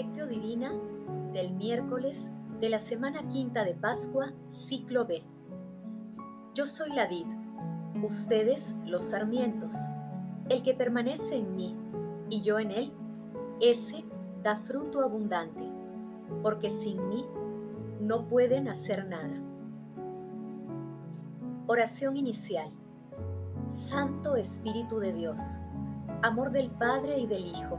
Lectio Divina del miércoles de la semana quinta de Pascua, ciclo B. Yo soy la vid, ustedes los sarmientos. El que permanece en mí y yo en él, ese da fruto abundante, porque sin mí no pueden hacer nada. Oración inicial. Santo Espíritu de Dios, amor del Padre y del Hijo,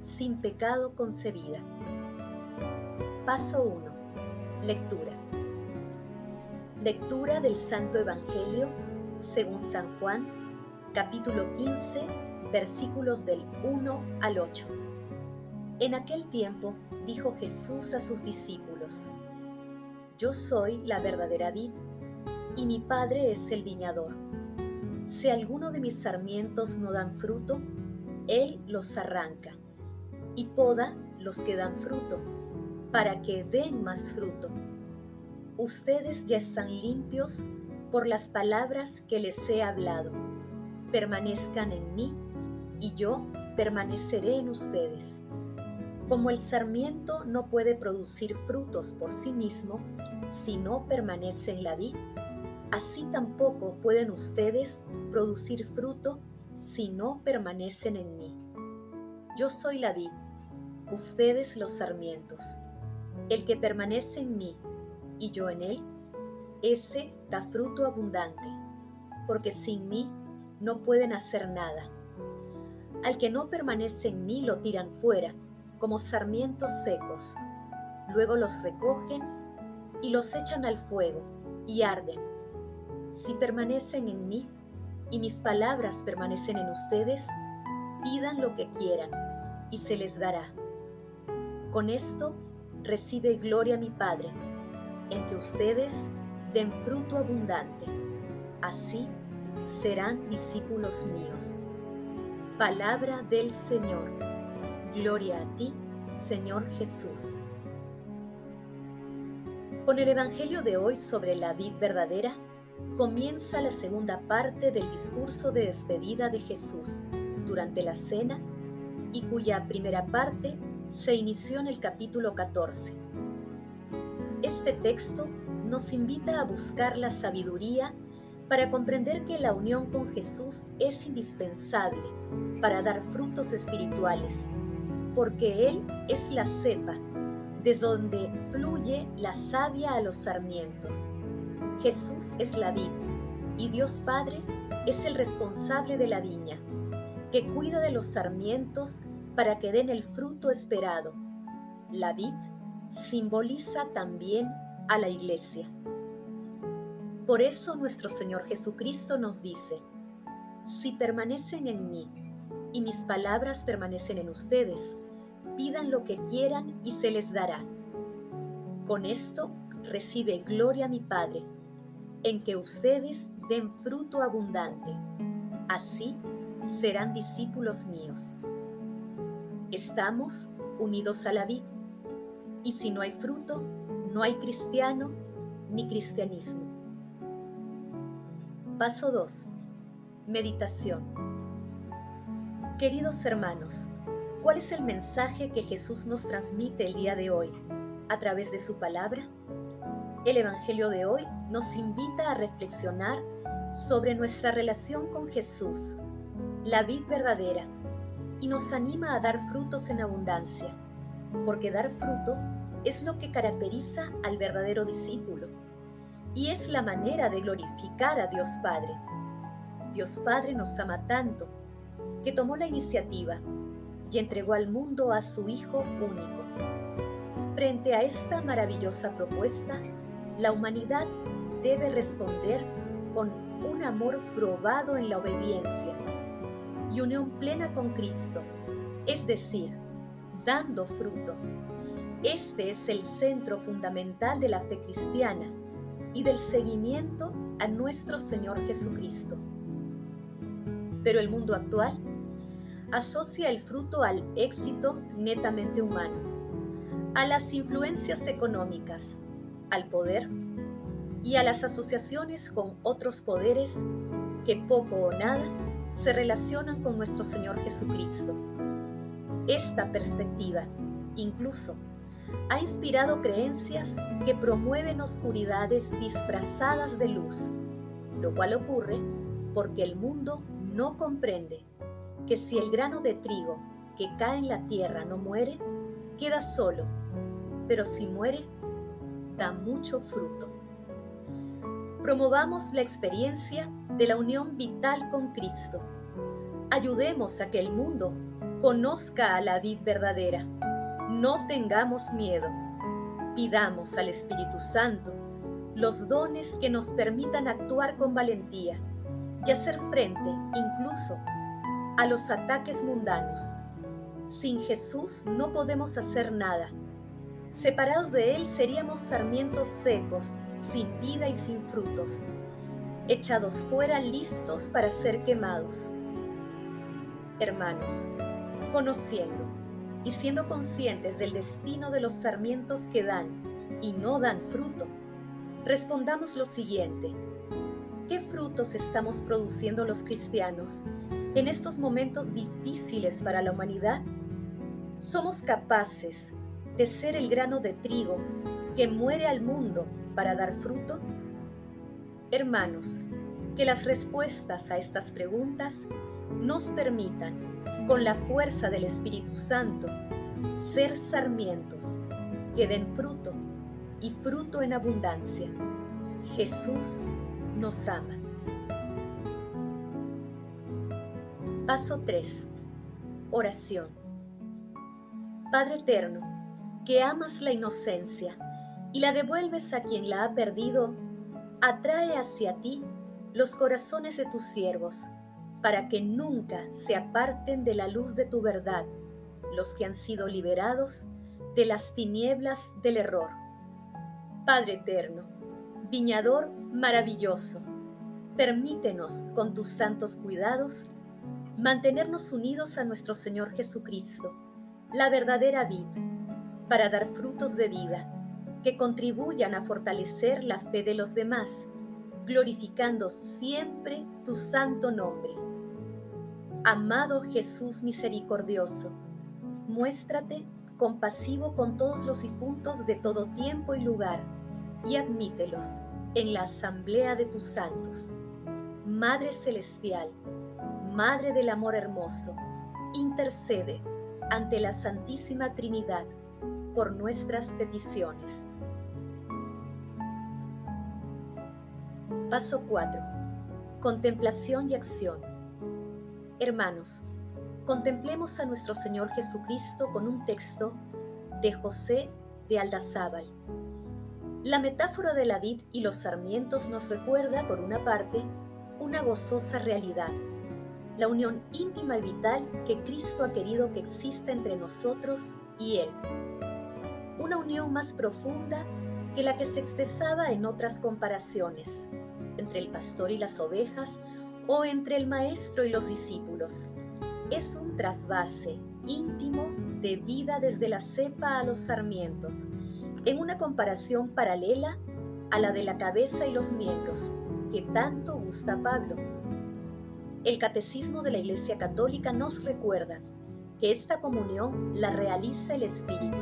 sin pecado concebida. Paso 1. Lectura. Lectura del Santo Evangelio según San Juan, capítulo 15, versículos del 1 al 8. En aquel tiempo dijo Jesús a sus discípulos, Yo soy la verdadera vid, y mi Padre es el viñador. Si alguno de mis sarmientos no dan fruto, Él los arranca, y poda los que dan fruto, para que den más fruto ustedes ya están limpios por las palabras que les he hablado. Permanezcan en mí y yo permaneceré en ustedes. Como el sarmiento no puede producir frutos por sí mismo si no permanece en la vid, así tampoco pueden ustedes producir fruto si no permanecen en mí. Yo soy la vid, ustedes los sarmientos. El que permanece en mí y yo en él, ese da fruto abundante, porque sin mí no pueden hacer nada. Al que no permanece en mí lo tiran fuera, como sarmientos secos. Luego los recogen y los echan al fuego y arden. Si permanecen en mí y mis palabras permanecen en ustedes, pidan lo que quieran y se les dará. Con esto recibe gloria mi Padre en que ustedes den fruto abundante. Así serán discípulos míos. Palabra del Señor. Gloria a ti, Señor Jesús. Con el Evangelio de hoy sobre la vid verdadera, comienza la segunda parte del discurso de despedida de Jesús durante la cena y cuya primera parte se inició en el capítulo 14 este texto nos invita a buscar la sabiduría para comprender que la unión con Jesús es indispensable para dar frutos espirituales, porque Él es la cepa desde donde fluye la savia a los sarmientos. Jesús es la vid y Dios Padre es el responsable de la viña, que cuida de los sarmientos para que den el fruto esperado. La vid simboliza también a la iglesia. Por eso nuestro Señor Jesucristo nos dice, si permanecen en mí y mis palabras permanecen en ustedes, pidan lo que quieran y se les dará. Con esto recibe gloria mi Padre, en que ustedes den fruto abundante. Así serán discípulos míos. Estamos unidos a la vid y si no hay fruto, no hay cristiano ni cristianismo. Paso 2. Meditación. Queridos hermanos, ¿cuál es el mensaje que Jesús nos transmite el día de hoy a través de su palabra? El Evangelio de hoy nos invita a reflexionar sobre nuestra relación con Jesús, la vid verdadera, y nos anima a dar frutos en abundancia, porque dar fruto es lo que caracteriza al verdadero discípulo y es la manera de glorificar a Dios Padre. Dios Padre nos ama tanto que tomó la iniciativa y entregó al mundo a su Hijo único. Frente a esta maravillosa propuesta, la humanidad debe responder con un amor probado en la obediencia y unión plena con Cristo, es decir, dando fruto Este es el centro fundamental de la fe cristiana y del seguimiento a nuestro Señor Jesucristo. Pero el mundo actual asocia el fruto al éxito netamente humano, a las influencias económicas, al poder y a las asociaciones con otros poderes que poco o nada se relacionan con nuestro Señor Jesucristo. Esta perspectiva, incluso, ha inspirado creencias que promueven oscuridades disfrazadas de luz, lo cual ocurre porque el mundo no comprende que si el grano de trigo que cae en la tierra no muere, queda solo, pero si muere, da mucho fruto. Promovamos la experiencia de la unión vital con Cristo. Ayudemos a que el mundo conozca a la vid verdadera. No tengamos miedo. Pidamos al Espíritu Santo los dones que nos permitan actuar con valentía y hacer frente incluso a los ataques mundanos. Sin Jesús no podemos hacer nada. Separados de Él seríamos sarmientos secos, sin vida y sin frutos, echados fuera listos para ser quemados. Hermanos, conociendo y siendo conscientes del destino de los sarmientos que dan y no dan fruto, respondamos lo siguiente. ¿Qué frutos estamos produciendo los cristianos en estos momentos difíciles para la humanidad? ¿Somos capaces de ser el grano de trigo que muere al mundo para dar fruto? Hermanos, que las respuestas a estas preguntas nos permitan, con la fuerza del Espíritu Santo, ser sarmientos que den fruto y fruto en abundancia. Jesús nos ama. Paso 3. Oración. Padre Eterno, que amas la inocencia y la devuelves a quien la ha perdido, atrae hacia ti los corazones de tus siervos, para que nunca se aparten de la luz de tu verdad los que han sido liberados de las tinieblas del error. Padre Eterno, Viñador maravilloso, permítenos con tus santos cuidados mantenernos unidos a nuestro Señor Jesucristo, la verdadera vid, para dar frutos de vida que contribuyan a fortalecer la fe de los demás, glorificando siempre tu santo nombre. Amado Jesús misericordioso, muéstrate compasivo con todos los difuntos de todo tiempo y lugar y admítelos en la asamblea de tus santos. Madre Celestial, Madre del Amor Hermoso, intercede ante la Santísima Trinidad por nuestras peticiones. Paso 4. Contemplación y acción. Hermanos, contemplemos a nuestro Señor Jesucristo con un texto de José de Aldazábal la metáfora de la vid y los sarmientos nos recuerda, por una parte, una gozosa realidad, la unión íntima y vital que Cristo ha querido que exista entre nosotros y Él. Una unión más profunda que la que se expresaba en otras comparaciones, entre el pastor y las ovejas o entre el maestro y los discípulos. Es un trasvase íntimo de vida desde la cepa a los sarmientos, en una comparación paralela a la de la cabeza y los miembros, que tanto gusta Pablo. El Catecismo de la Iglesia Católica nos recuerda que esta comunión la realiza el Espíritu.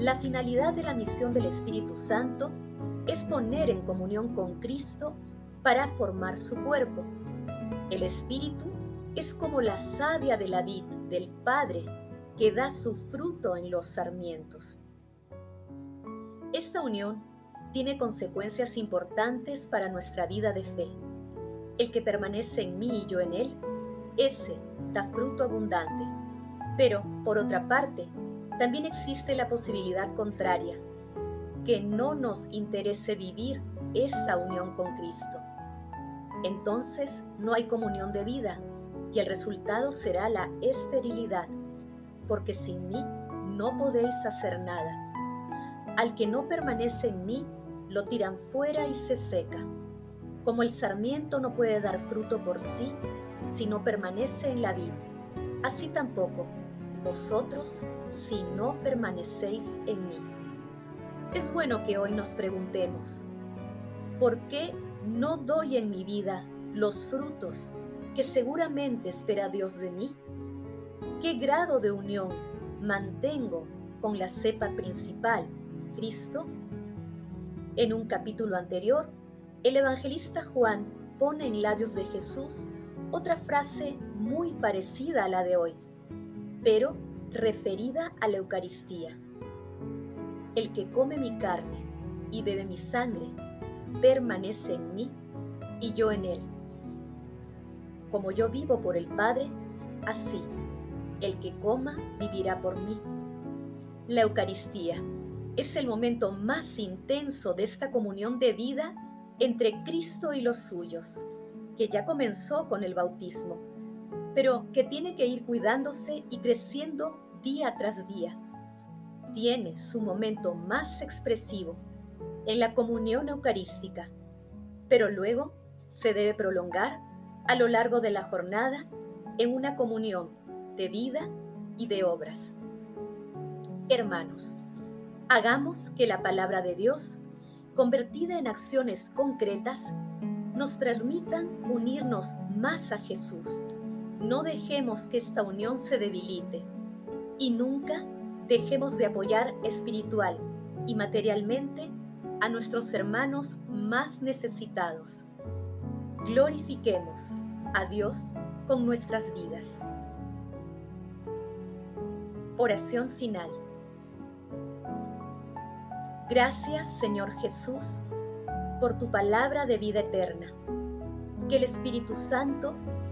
La finalidad de la misión del Espíritu Santo es poner en comunión con Cristo para formar su cuerpo. El Espíritu es como la savia de la vid del Padre que da su fruto en los sarmientos. Esta unión tiene consecuencias importantes para nuestra vida de fe. El que permanece en mí y yo en él, ese da fruto abundante. Pero, por otra parte, también existe la posibilidad contraria, que no nos interese vivir esa unión con Cristo. Entonces no hay comunión de vida y el resultado será la esterilidad, porque sin mí no podéis hacer nada. Al que no permanece en mí, lo tiran fuera y se seca. Como el sarmiento no puede dar fruto por sí si no permanece en la vid, así tampoco vosotros si no permanecéis en mí. Es bueno que hoy nos preguntemos, ¿por qué no doy en mi vida los frutos que seguramente espera Dios de mí? ¿Qué grado de unión mantengo con la cepa principal, Cristo? En un capítulo anterior, el evangelista Juan pone en labios de Jesús otra frase muy parecida a la de hoy, pero referida a la Eucaristía. El que come mi carne y bebe mi sangre, permanece en mí y yo en él. Como yo vivo por el Padre, así el que coma vivirá por mí. La Eucaristía es el momento más intenso de esta comunión de vida entre Cristo y los suyos, que ya comenzó con el bautismo, pero que tiene que ir cuidándose y creciendo día tras día. Tiene su momento más expresivo en la comunión eucarística, pero luego se debe prolongar a lo largo de la jornada en una comunión de vida y de obras. Hermanos, hagamos que la palabra de Dios, convertida en acciones concretas, nos permitan unirnos más a Jesús. No dejemos que esta unión se debilite y nunca dejemos de apoyar espiritual y materialmente a nuestros hermanos más necesitados. Glorifiquemos a Dios con nuestras vidas. Oración final. Gracias Señor Jesús por tu palabra de vida eterna. Que el Espíritu Santo